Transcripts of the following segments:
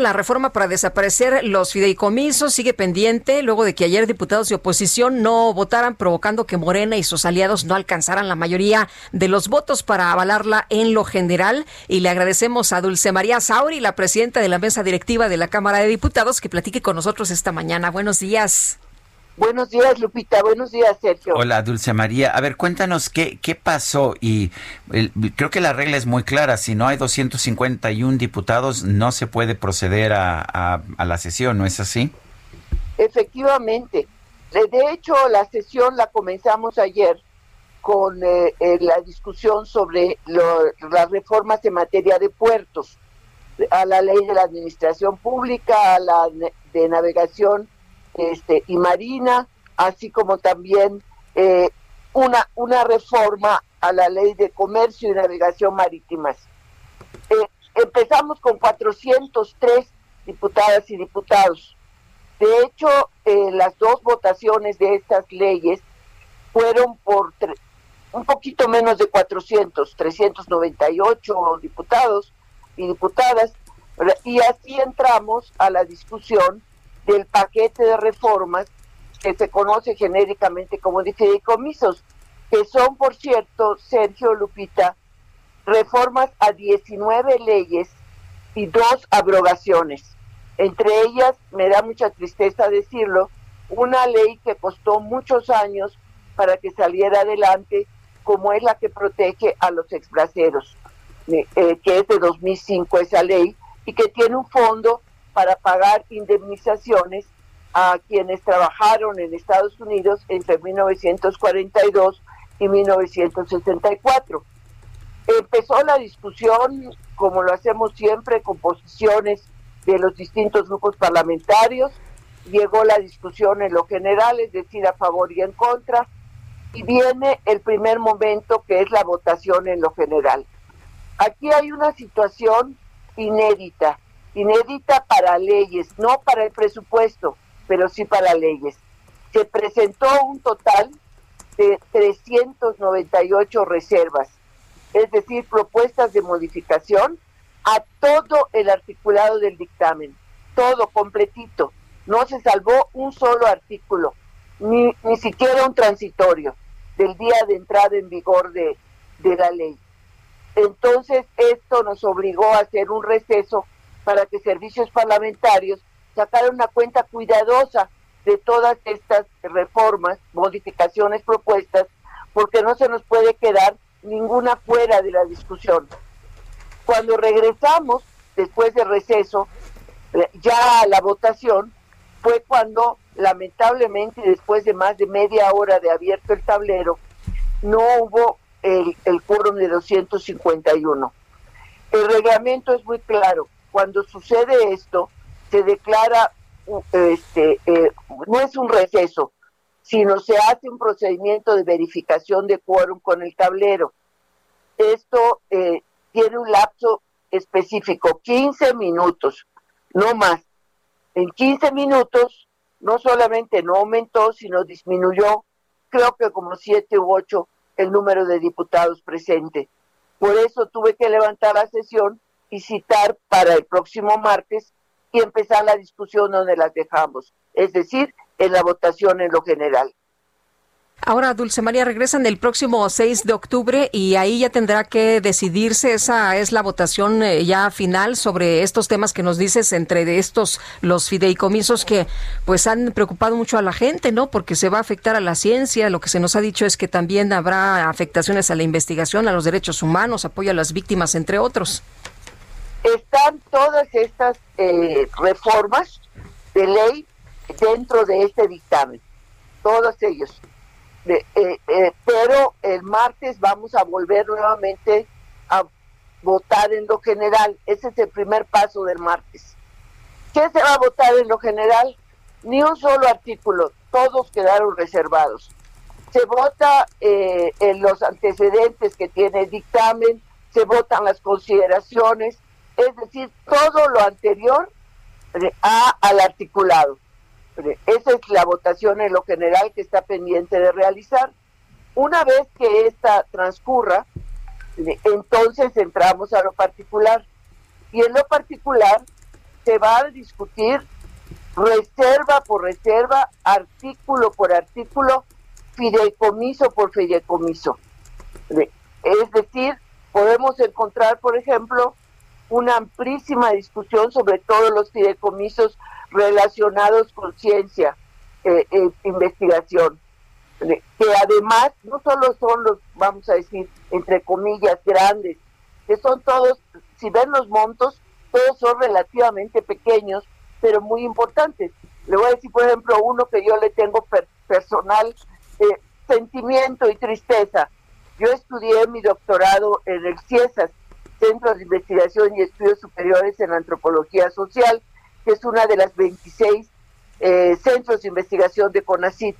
La reforma para desaparecer los fideicomisos sigue pendiente luego de que ayer diputados de oposición no votaran, provocando que Morena y sus aliados no alcanzaran la mayoría de los votos para avalarla en lo general. Y le agradecemos a Dulce María Sauri, la presidenta de la mesa directiva de la Cámara de Diputados, que platique con nosotros esta mañana. Buenos días. Buenos días, Lupita. Buenos días, Sergio. Hola, Dulce María. A ver, cuéntanos qué, qué pasó. Y creo que la regla es muy clara. Si no hay 251 diputados, no se puede proceder a, la sesión, ¿no es así? Efectivamente. De hecho, la sesión la comenzamos ayer con eh, eh, la discusión sobre las reformas en materia de puertos, a la ley de la administración pública, a la de navegación este, y Marina, así como también eh, una, una reforma a la ley de comercio y navegación marítimas. Eh, empezamos con 403 diputadas y diputados. De hecho, eh, las dos votaciones de estas leyes fueron por un poquito menos de 400, 398 diputados y diputadas, y así entramos a la discusión del paquete de reformas que se conoce genéricamente como de fideicomisos, que son, por cierto, Sergio Lupita, reformas a 19 leyes y dos abrogaciones. Entre ellas, me da mucha tristeza decirlo, una ley que costó muchos años para que saliera adelante, como es la que protege a los exbraceros, eh, que es de 2005 esa ley, y que tiene un fondo para pagar indemnizaciones a quienes trabajaron en Estados Unidos entre 1942 y 1964. Empezó la discusión, como lo hacemos siempre, con posiciones de los distintos grupos parlamentarios. Llegó la discusión en lo general, es decir, a favor y en contra. Y viene el primer momento, que es la votación en lo general. Aquí hay una situación inédita inédita para leyes, no para el presupuesto, pero sí para leyes. Se presentó un total de 398 reservas, es decir, propuestas de modificación a todo el articulado del dictamen, todo completito. No se salvó un solo artículo, ni, ni siquiera un transitorio del día de entrada en vigor de, de la ley. Entonces, esto nos obligó a hacer un receso para que servicios parlamentarios sacaran una cuenta cuidadosa de todas estas reformas, modificaciones propuestas, porque no se nos puede quedar ninguna fuera de la discusión. Cuando regresamos, después del receso, eh, ya a la votación, fue cuando, lamentablemente, después de más de media hora de abierto el tablero, no hubo el, el quórum de 251. El reglamento es muy claro cuando sucede esto, se declara, este, eh, no es un receso, sino se hace un procedimiento de verificación de quórum con el tablero. Esto eh, tiene un lapso específico, 15 minutos, no más. En 15 minutos no solamente no aumentó, sino disminuyó, creo que como 7 u 8 el número de diputados presentes. Por eso tuve que levantar la sesión y citar para el próximo martes y empezar la discusión donde las dejamos, es decir, en la votación en lo general. Ahora, Dulce María, regresan el próximo 6 de octubre y ahí ya tendrá que decidirse, esa es la votación eh, ya final sobre estos temas que nos dices, entre estos los fideicomisos que pues han preocupado mucho a la gente, ¿no? Porque se va a afectar a la ciencia, lo que se nos ha dicho es que también habrá afectaciones a la investigación, a los derechos humanos, apoyo a las víctimas, entre otros están todas estas eh, reformas de ley dentro de este dictamen, todos ellos. Eh, eh, pero el martes vamos a volver nuevamente a votar en lo general. Ese es el primer paso del martes. ¿Qué se va a votar en lo general? Ni un solo artículo, todos quedaron reservados. Se vota en los antecedentes que tiene el dictamen, se votan las consideraciones, es decir, todo lo anterior eh, a, al articulado. Eh, esa es la votación en lo general que está pendiente de realizar. Una vez que esta transcurra, entonces entramos a lo particular. Y en lo particular se va a discutir reserva por reserva, artículo por artículo, fideicomiso por fideicomiso. Es decir, podemos encontrar, por ejemplo, una amplísima discusión sobre todos los fideicomisos relacionados con ciencia e investigación, que además no solo son los, vamos a decir, entre comillas, grandes, que son todos, si ven los montos, todos son relativamente pequeños, pero muy importantes. Le voy a decir, por ejemplo, uno que yo le tengo personal eh, sentimiento y tristeza. Yo estudié mi doctorado en el CIESAS, Centro de Investigación y Estudios Superiores en Antropología Social, que es una de las 26 eh, centros de investigación de CONACIT.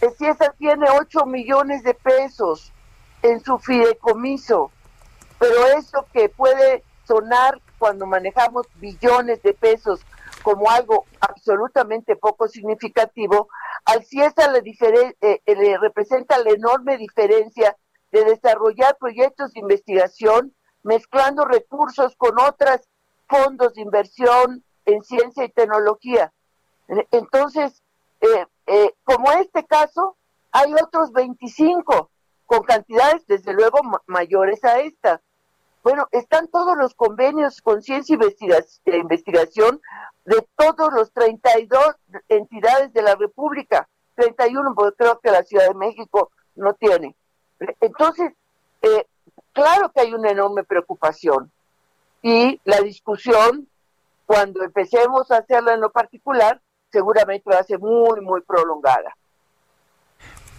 El CIESAS tiene 8 millones de pesos en su fideicomiso, pero eso que puede sonar cuando manejamos billones de pesos como algo absolutamente poco significativo, al CIESA le, eh, eh, le representa la enorme diferencia de desarrollar proyectos de investigación mezclando recursos con otros fondos de inversión en ciencia y tecnología. Entonces, eh, como este caso, hay otros 25 con cantidades desde luego mayores a esta. Bueno, están todos los convenios con ciencia y investigación de todos los 32 entidades de la República, 31 porque creo que la Ciudad de México no tiene. Entonces, eh, claro que hay una enorme preocupación y la discusión, cuando empecemos a hacerla en lo particular, seguramente va a ser muy, muy prolongada.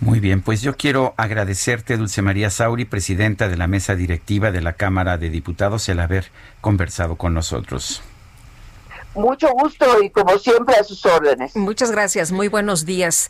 Muy bien, pues yo quiero agradecerte, Dulce María Sauri, presidenta de la mesa directiva de la Cámara de Diputados, el haber conversado con nosotros. Mucho gusto y como siempre a sus órdenes. Muchas gracias, muy buenos días.